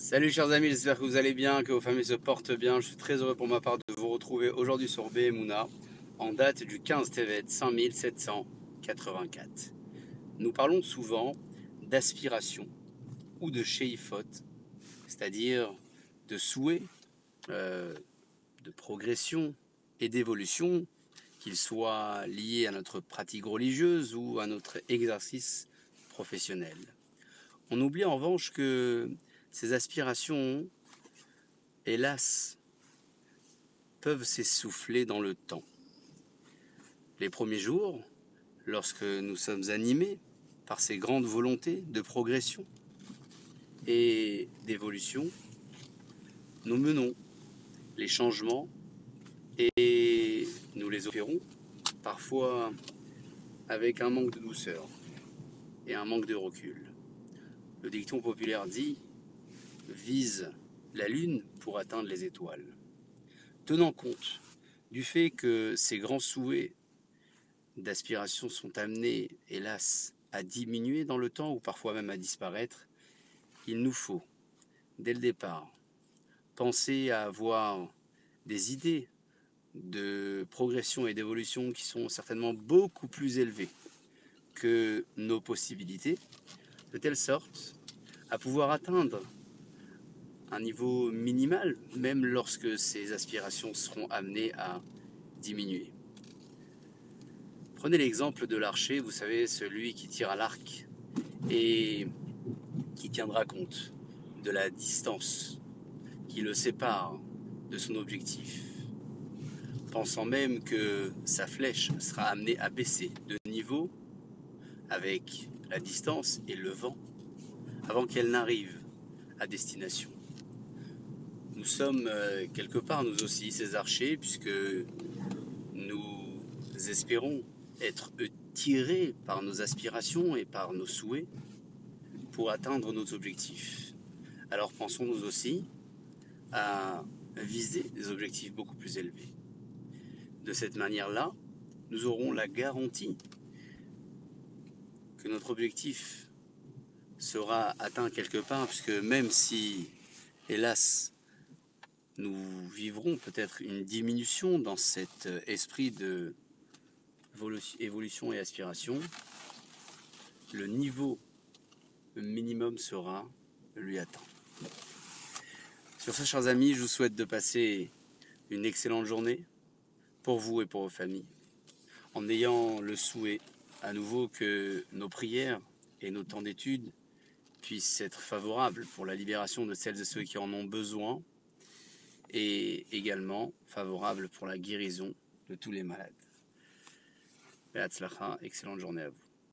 Salut chers amis, j'espère que vous allez bien, que vos familles se portent bien. Je suis très heureux pour ma part de vous retrouver aujourd'hui sur BMUNA en date du 15 Tevet 5784. Nous parlons souvent d'aspiration ou de sheifot, c'est-à-dire de souhait, euh, de progression et d'évolution, qu'ils soient liés à notre pratique religieuse ou à notre exercice professionnel. On oublie en revanche que ces aspirations, hélas, peuvent s'essouffler dans le temps. Les premiers jours, lorsque nous sommes animés par ces grandes volontés de progression et d'évolution, nous menons les changements et nous les opérons parfois avec un manque de douceur et un manque de recul. Le dicton populaire dit vise la Lune pour atteindre les étoiles. Tenant compte du fait que ces grands souhaits d'aspiration sont amenés, hélas, à diminuer dans le temps ou parfois même à disparaître, il nous faut, dès le départ, penser à avoir des idées de progression et d'évolution qui sont certainement beaucoup plus élevées que nos possibilités, de telle sorte à pouvoir atteindre un niveau minimal, même lorsque ces aspirations seront amenées à diminuer. Prenez l'exemple de l'archer, vous savez, celui qui tire à l'arc et qui tiendra compte de la distance qui le sépare de son objectif, pensant même que sa flèche sera amenée à baisser de niveau avec la distance et le vent avant qu'elle n'arrive à destination nous sommes euh, quelque part nous aussi ces archers puisque nous espérons être tirés par nos aspirations et par nos souhaits pour atteindre nos objectifs. Alors pensons nous aussi à viser des objectifs beaucoup plus élevés. De cette manière-là, nous aurons la garantie que notre objectif sera atteint quelque part, puisque même si, hélas, nous vivrons peut-être une diminution dans cet euh, esprit de évolution et aspiration. Le niveau minimum sera lui atteint. Sur ce, chers amis, je vous souhaite de passer une excellente journée pour vous et pour vos familles, en ayant le souhait à nouveau que nos prières et nos temps d'études puissent être favorables pour la libération de celles et ceux qui en ont besoin et également favorable pour la guérison de tous les malades. Excellente journée à vous.